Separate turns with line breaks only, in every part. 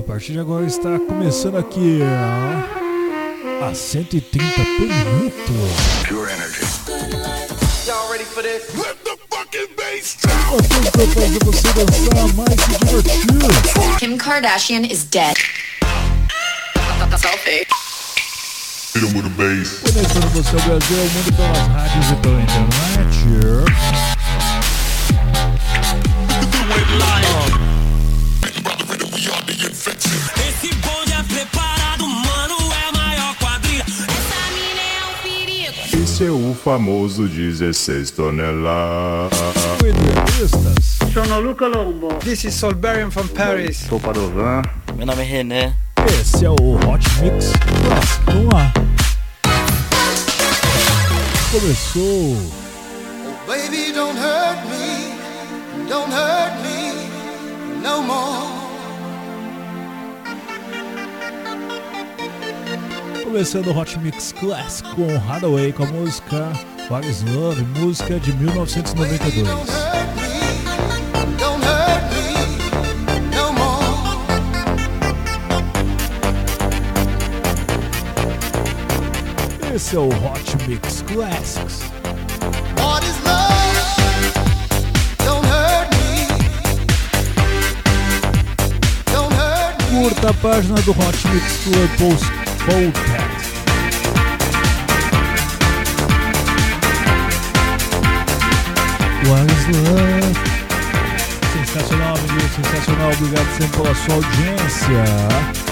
A partir de agora está começando aqui a, a 130 por minuto.
Pure energy.
Y'all ready for this?
Let the fucking bass
pra fazer você dançar mais se divertir.
Kim Kardashian is dead. Selfie.
Hit him with a bass.
Conectando você ao Brasil ao mundo pelas rádios e pela internet.
Famoso 16 toneladas.
Entrevistas,
Sono Luca Lombo.
This is Solberian from Paris.
Sou Padovan.
Meu nome é René.
esse é o Hot Mix Classic. Vamos lá. Começou.
Baby, don't hurt me. Don't hurt me
Começando o Hot Mix Classic com Hathaway com a música What is Love, música de 1992.
Don't hurt me. Don't hurt me no more.
Esse é o Hot Mix Classics. Curta a página do Hot Mix Club Post Podcast. What is Love? Sensacional, amigo, sensacional. Obrigado sempre pela sua audiência.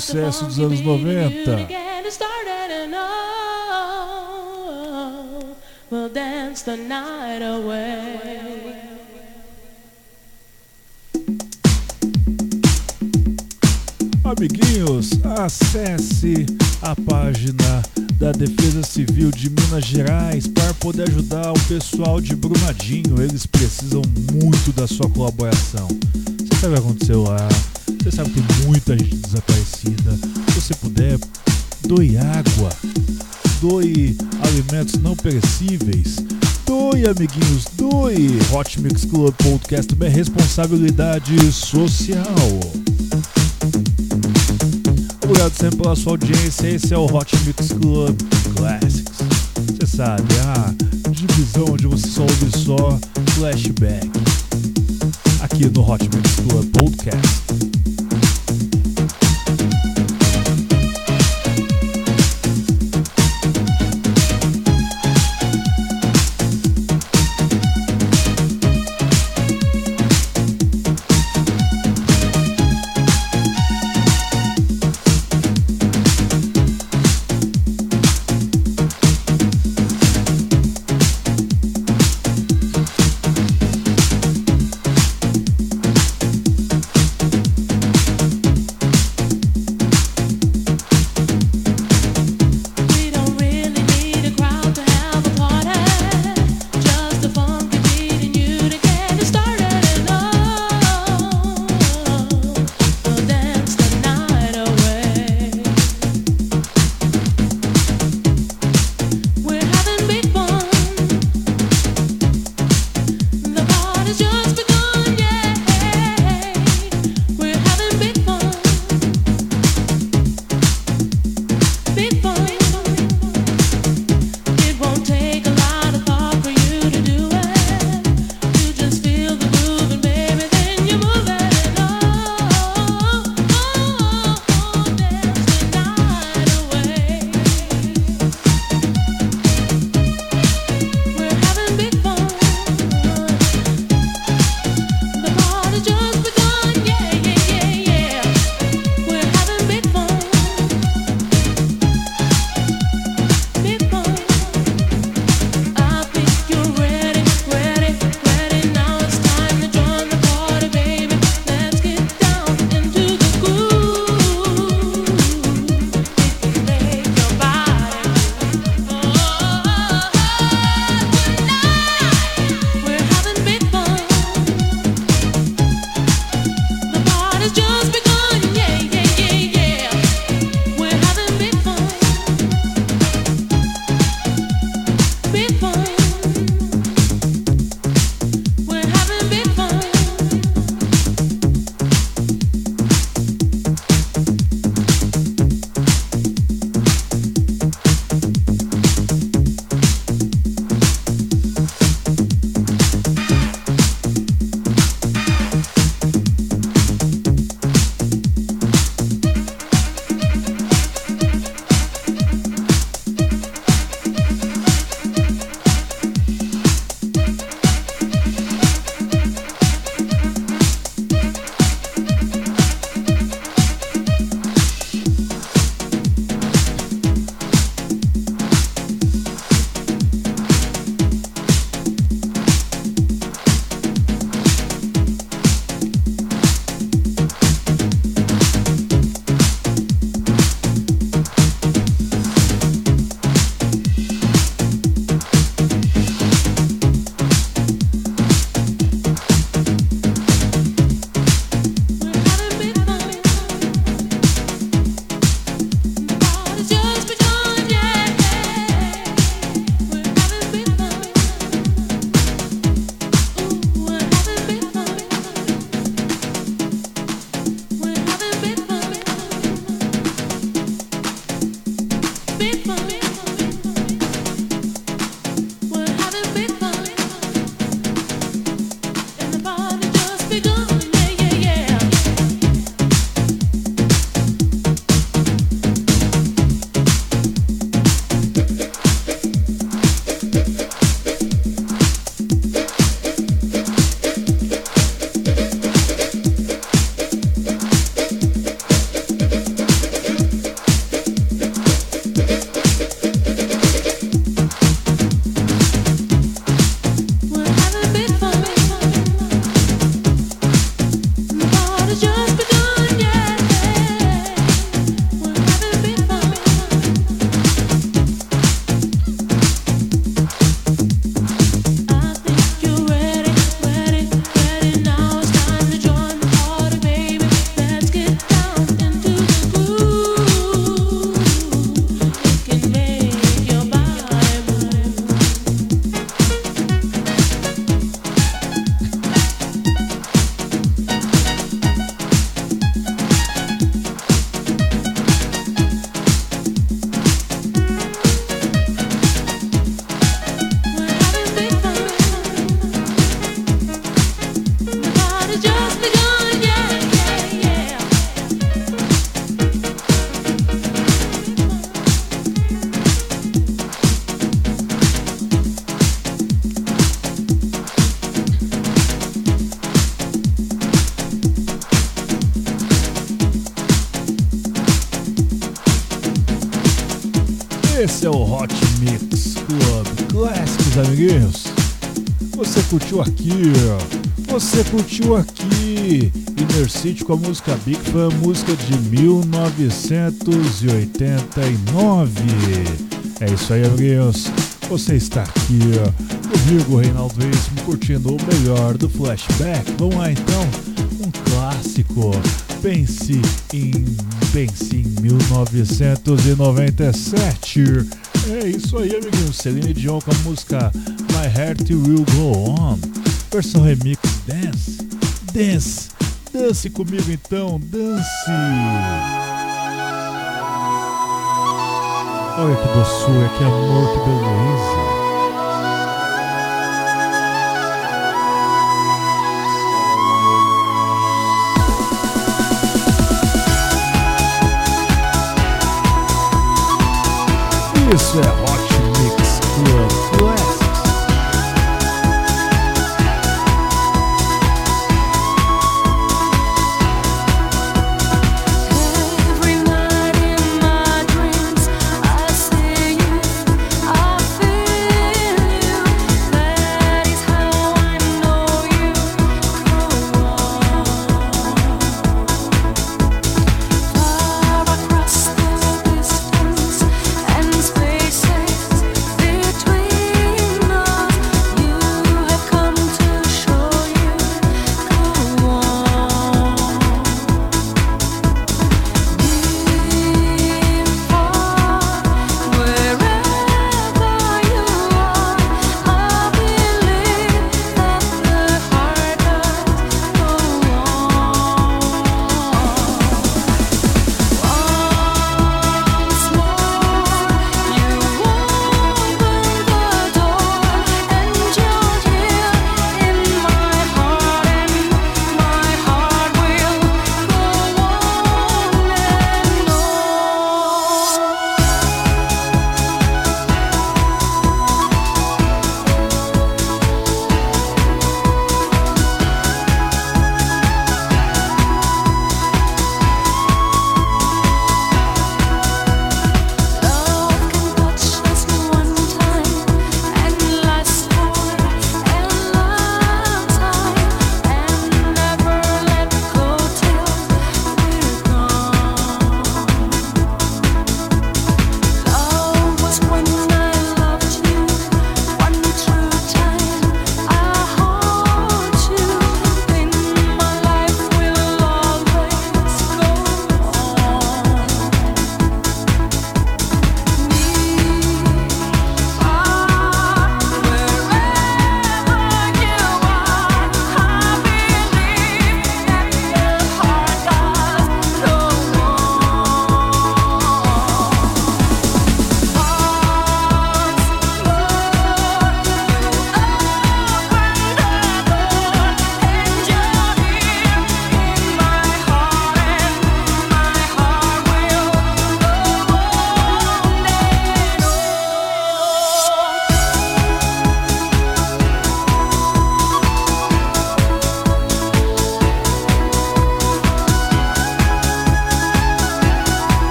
Sucesso dos anos 90.
We'll dance the night away.
Amiguinhos, acesse a página da Defesa Civil de Minas Gerais para poder ajudar o pessoal de Brumadinho. Eles precisam muito da sua colaboração. Você sabe o que aconteceu lá? Você sabe que tem muita gente desaparecida. Se você puder, doe água, doe alimentos não perecíveis. Doe, amiguinhos, doe! Hot Mix Club Podcast é responsabilidade social. Obrigado sempre pela sua audiência. Esse é o Hot Mix Club Classics. Você sabe, a divisão onde você só ouve só flashback. Aqui no Hot Mix Club Podcast. Aqui. Você curtiu aqui. Inner City com a música Big Fan, música de 1989. É isso aí, amiguinhos. Você está aqui, comigo, Reinaldo Veríssimo, curtindo o melhor do flashback. Vamos lá então, um clássico. Pense em, pense em 1997. É isso aí, amiguinhos. Celine Dion com a música My Heart Will Go On. Versão remix Dance. Dance. Dance comigo então, dance. Olha que doçura, que amor, que beleza. Isso é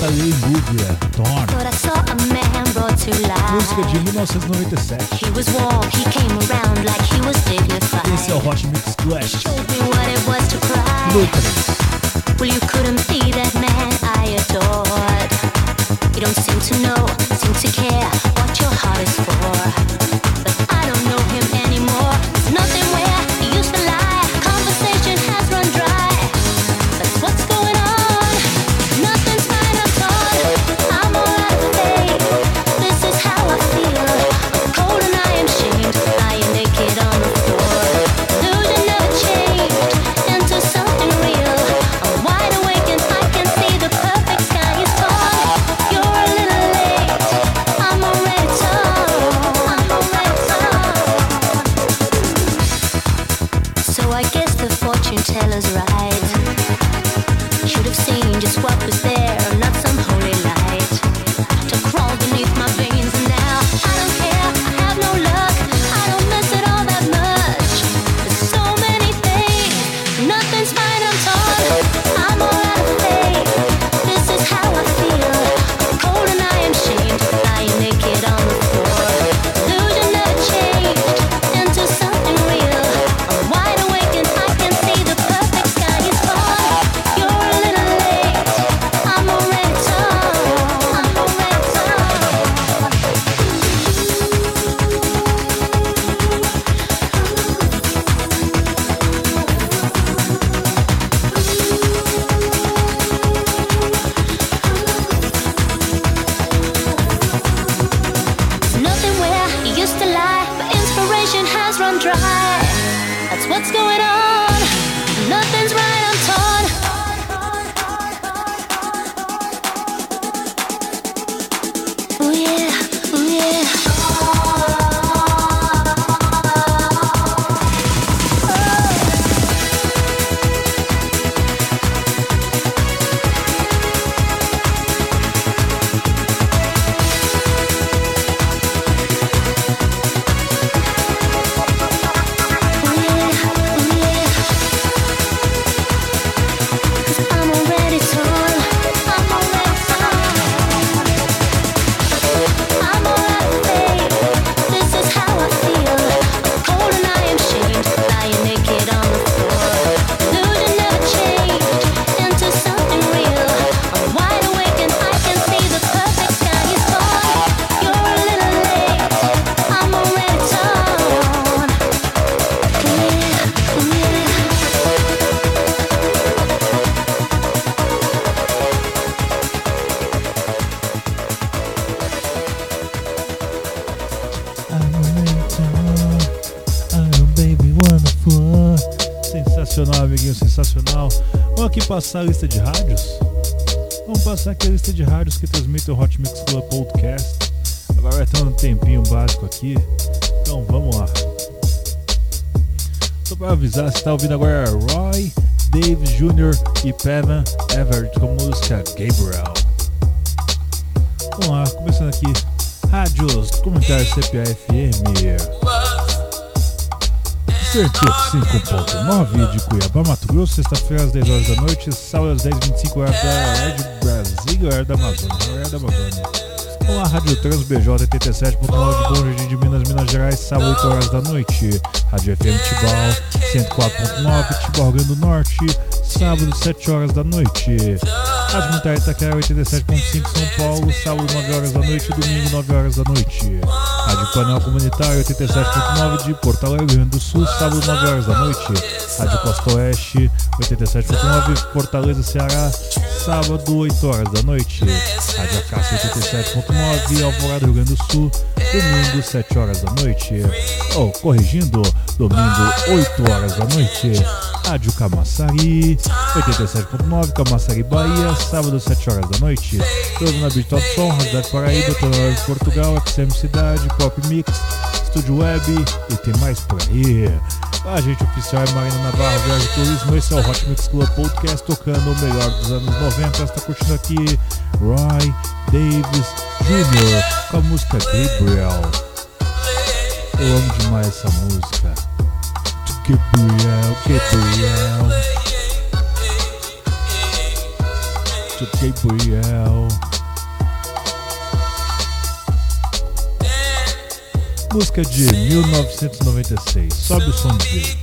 Natalie Guglia, Torn. Música de 1997.
Like
Esse é o Hot Mix Clash. Lucas.
Well, you couldn't be that man I adored. You don't seem to know, seem to care what your heart is for. But I don't know him anymore. Nothing where he used to lie.
passar a lista de rádios? Vamos passar aqui a lista de rádios que transmitem o Hot Mix Club Podcast. Agora vai ter um tempinho básico aqui, então vamos lá. Só para avisar, você está ouvindo agora Roy, Dave Jr. e Pevan Everett com a música Gabriel. Vamos lá, começando aqui, rádios, comentários CPA-FM. Certinho 5.9 de Cuiabá, Mato Grosso, sexta-feira às 10 horas da noite, sábado às 10h25 horas da Red Brasil, horário da Amazônia, horário da Amazônia. Olá, Rádio Trans BJ 87.9 Bom Jardim de Minas, Minas Gerais, sábado 8 horas da noite. Rádio FM Tibau 104.9 Tibau Grande do Norte, sábado 7 horas da noite. Rádio Militar Itaquera 87.5 São Paulo, sábado 9 horas da noite, domingo 9 horas da noite. Rádio Panel Comunitário 87.9 de Porto Alegre, Rio Grande do Sul, sábado 9 horas da noite. Rádio Costa Oeste 87.9 Fortaleza, Ceará, sábado 8 horas da noite. Rádio Acácio 87.9 Alvorada, Rio Grande do Sul, domingo 7 horas da noite. Ou, oh, corrigindo, domingo 8 horas da noite. Rádio Camaçari 87.9 Camaçari, Bahia, sábado, 7 horas da noite. Todo na Beat Top Som, Rádio Paraíba, Tonor de Portugal, XM Cidade, Pop Mix, Estúdio Web e tem mais por aí. A gente oficial é Marina Navarro, Viagem Turismo. Esse é o Hot Mix Club Podcast, tocando o melhor dos anos 90. Você está curtindo aqui Roy Davis Jr. com a música Gabriel. Eu amo demais essa música. Gabriel, Gabriel. Gabriel. Música de 1996. Sobe o som dele.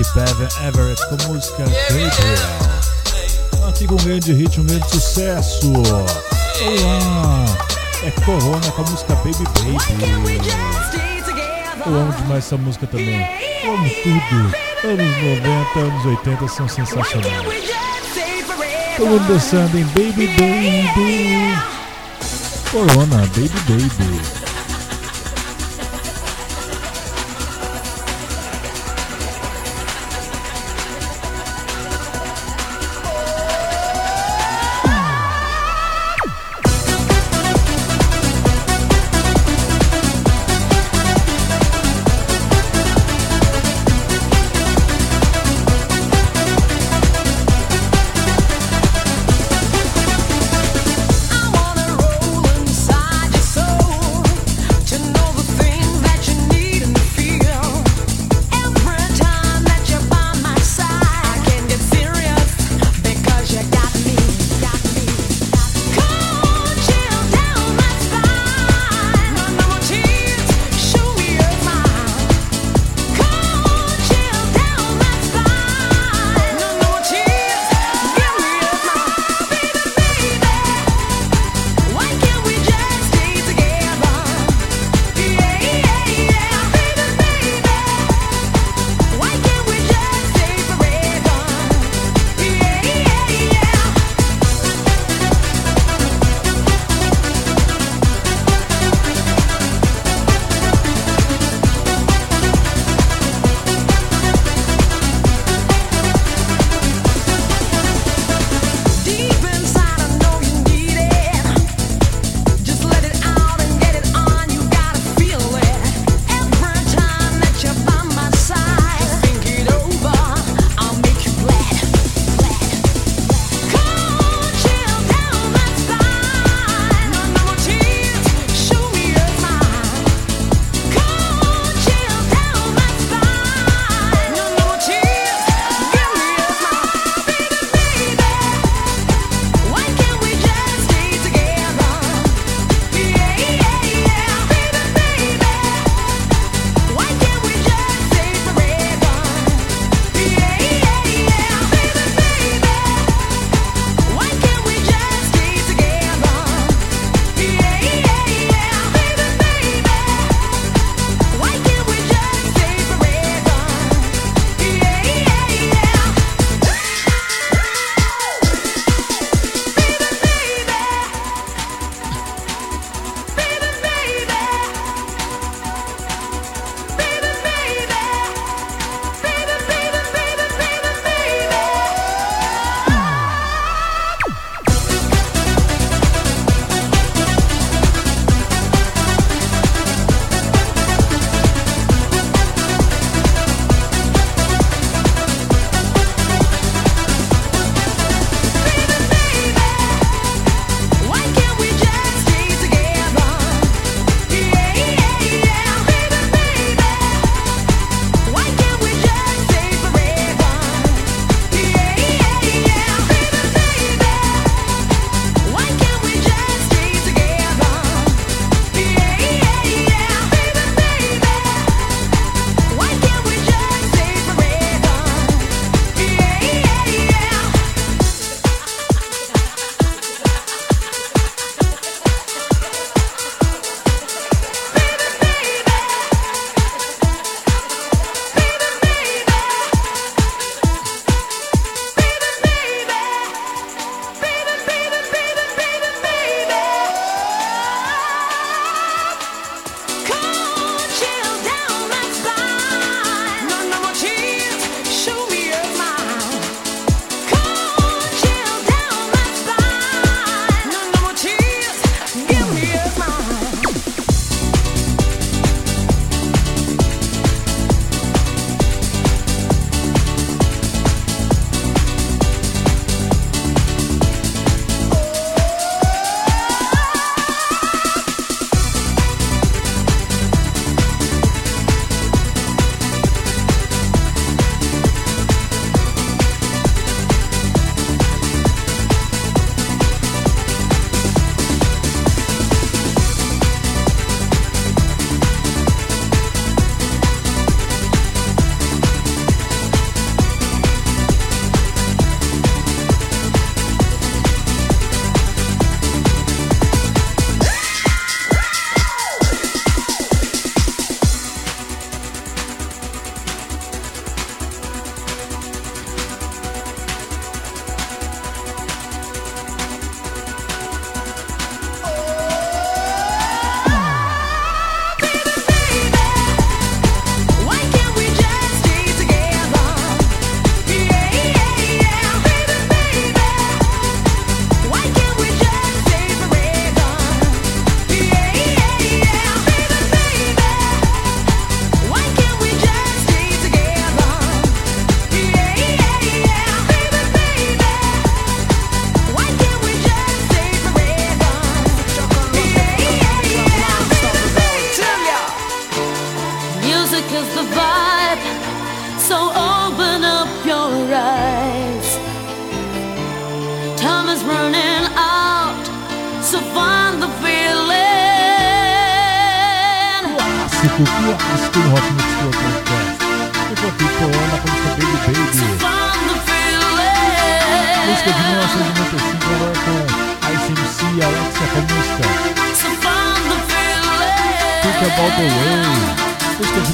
Jr. e Pavan Everett com música Gabriel. Aqui com um grande hit, um grande sucesso. Olá! É Corona com a música Baby Baby. Eu amo demais essa música também. Eu amo tudo. Anos 90, anos 80 são sensacionais. Todo mundo dançando em Baby Baby. Corona, Baby Baby.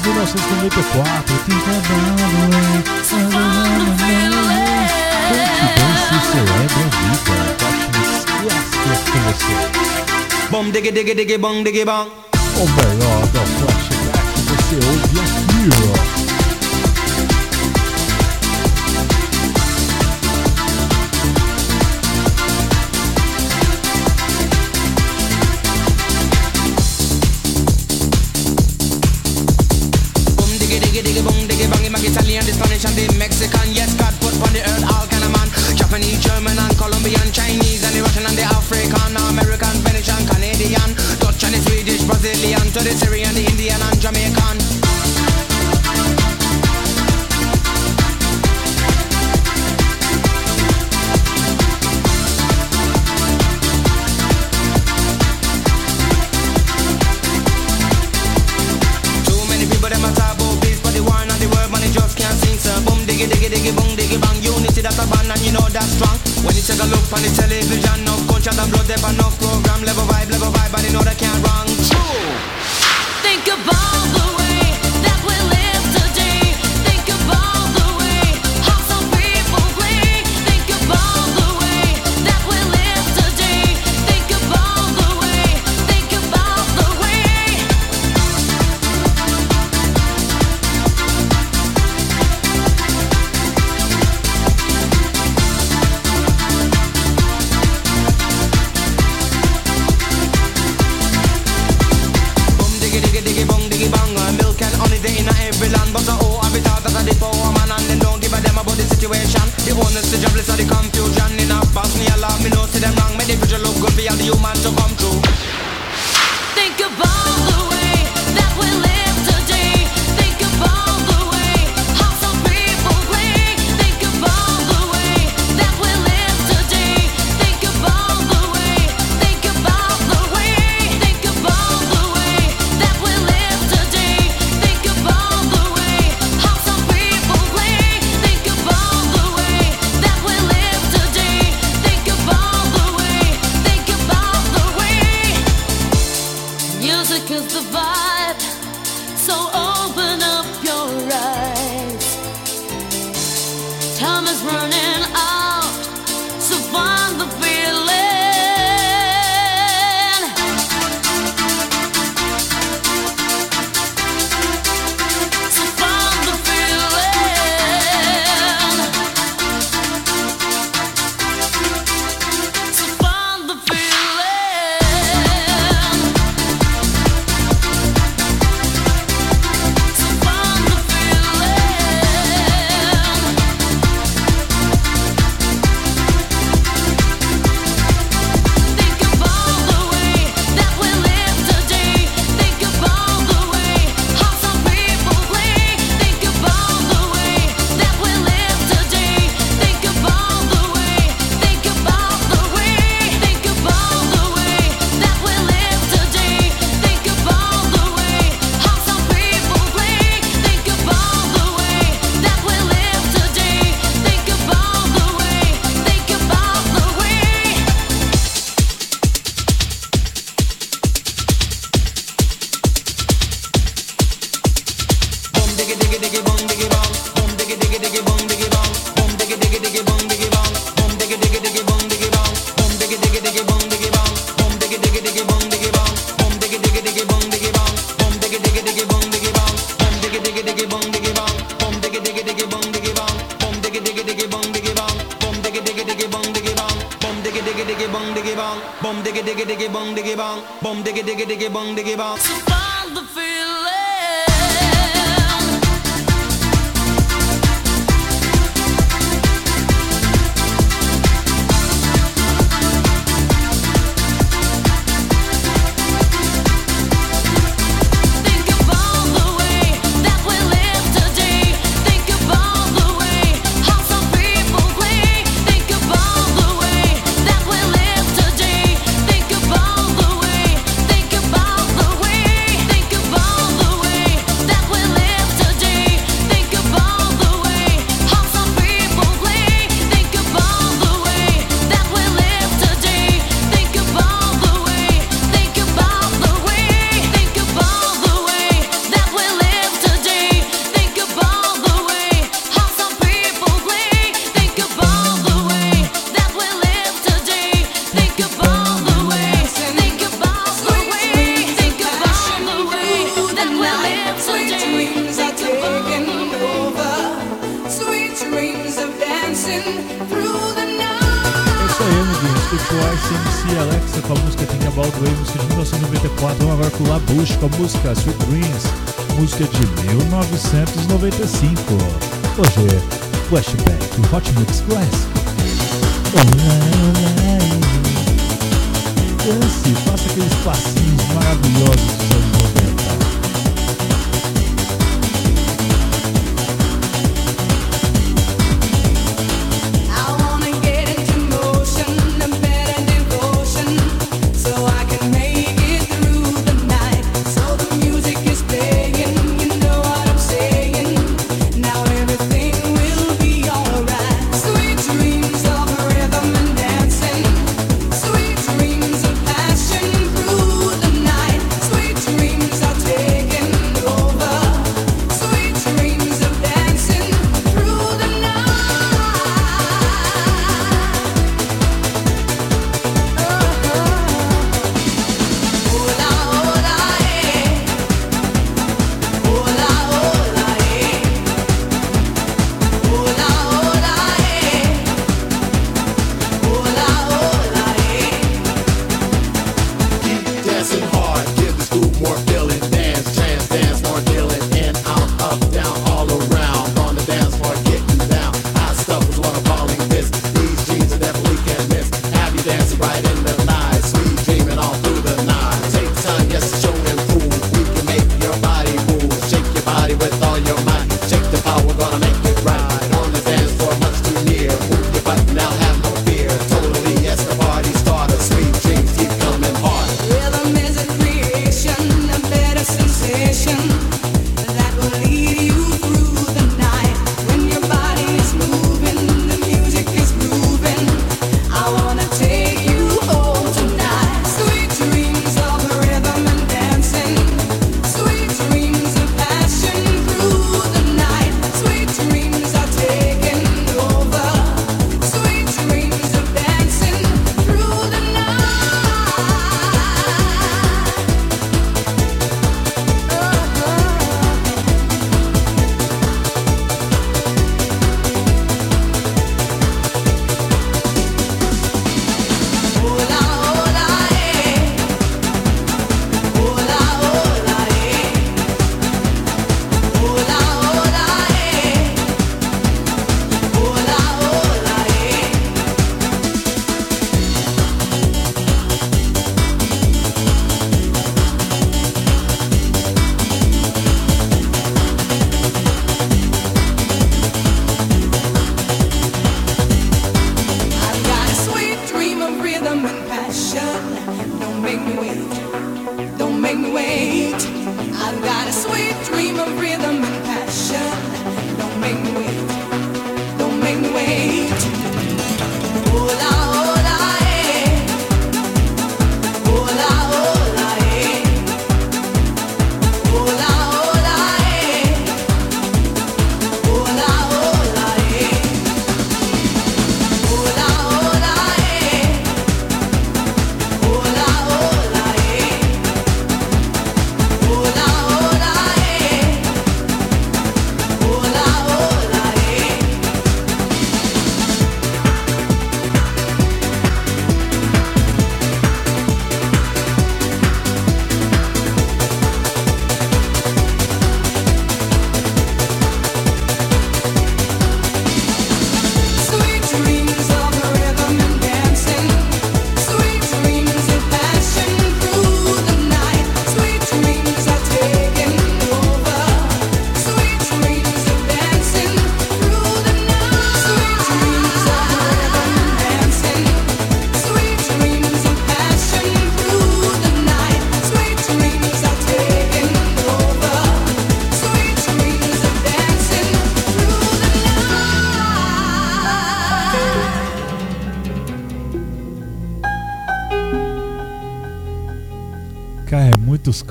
1994 Ficando Dance celebra a vida. Toques clássicos com você
Bom digue digue digue bom digue bom
O melhor da flashback você ouve aqui ó
to the Syrian, the Indian, and Jamaican. homeless, the jobless, or the confusion in a box. me alarm. Me know see them wrong, me the future look good for all the human to come true.
música Sweet Dreams, música de 1995. Hoje, Flashback Hot Mix Classic. Dance, faça aqueles passinhos maravilhosos
dancing.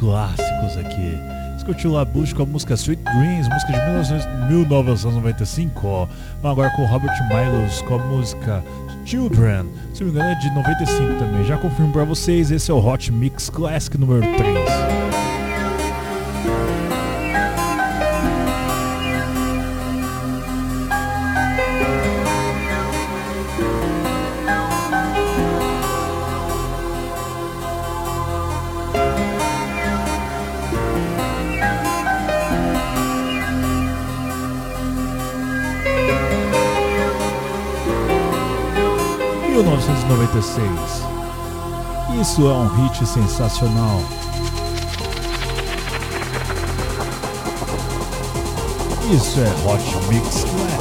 clássicos aqui. Escutiu Labuche com a música Sweet Dreams, música de 19, 1995. Vamos agora com Robert Miles com a música Children, se não me engano é de 95 também. Já confirmo para vocês, esse é o Hot Mix Classic número 3. 1996. Isso é um hit sensacional. Isso é Hot Mix.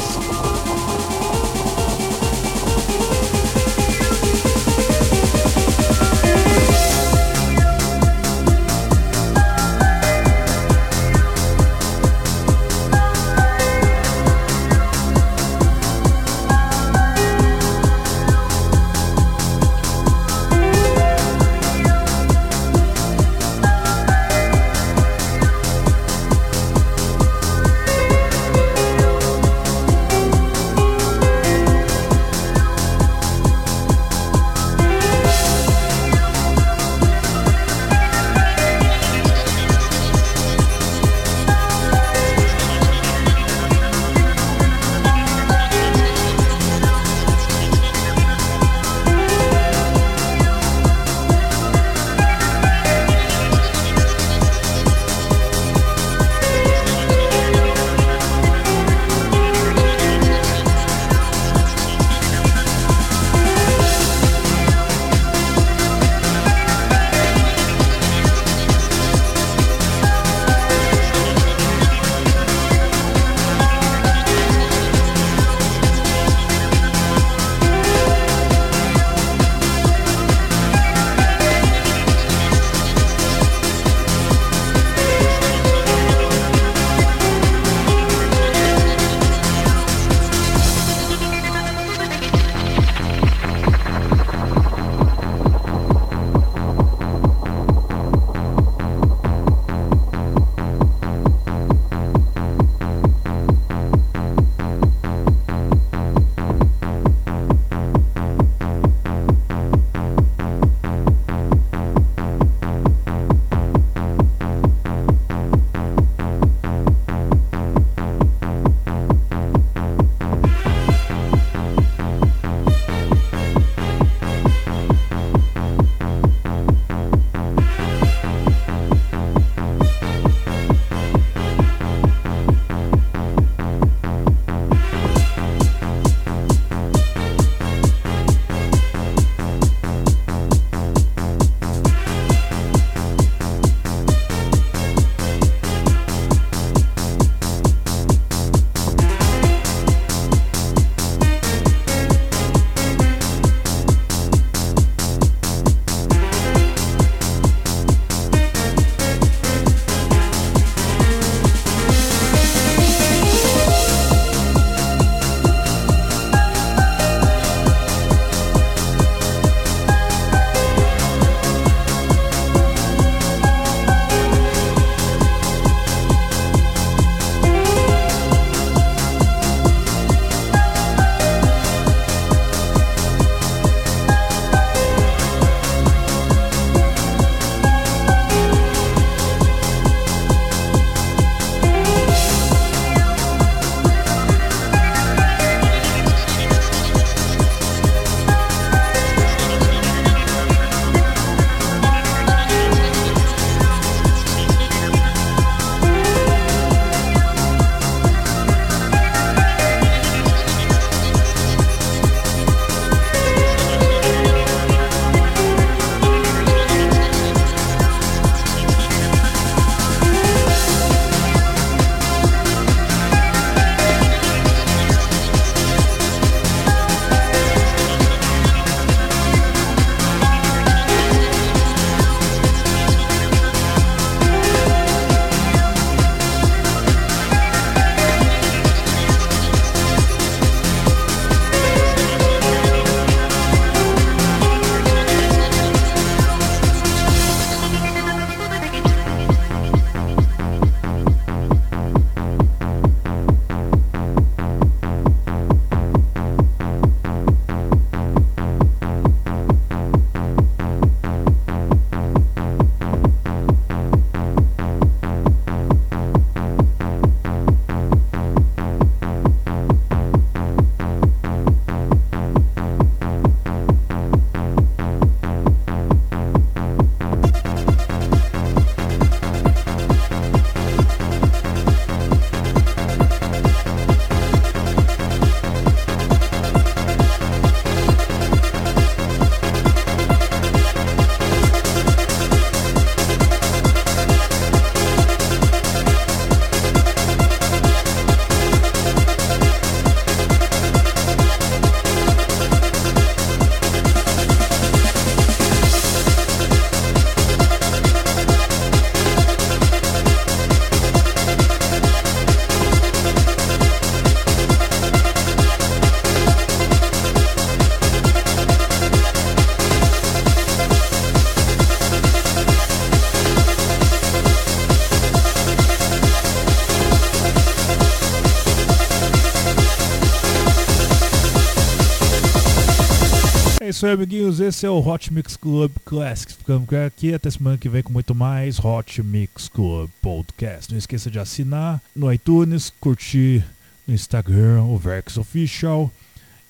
Isso aí, amiguinhos. Esse é o Hot Mix Club Classics. Ficamos aqui até semana que vem com muito mais Hot Mix Club Podcast. Não esqueça de assinar no iTunes, curtir no Instagram, o Vex Official.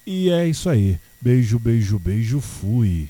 E é isso aí. Beijo, beijo, beijo. Fui.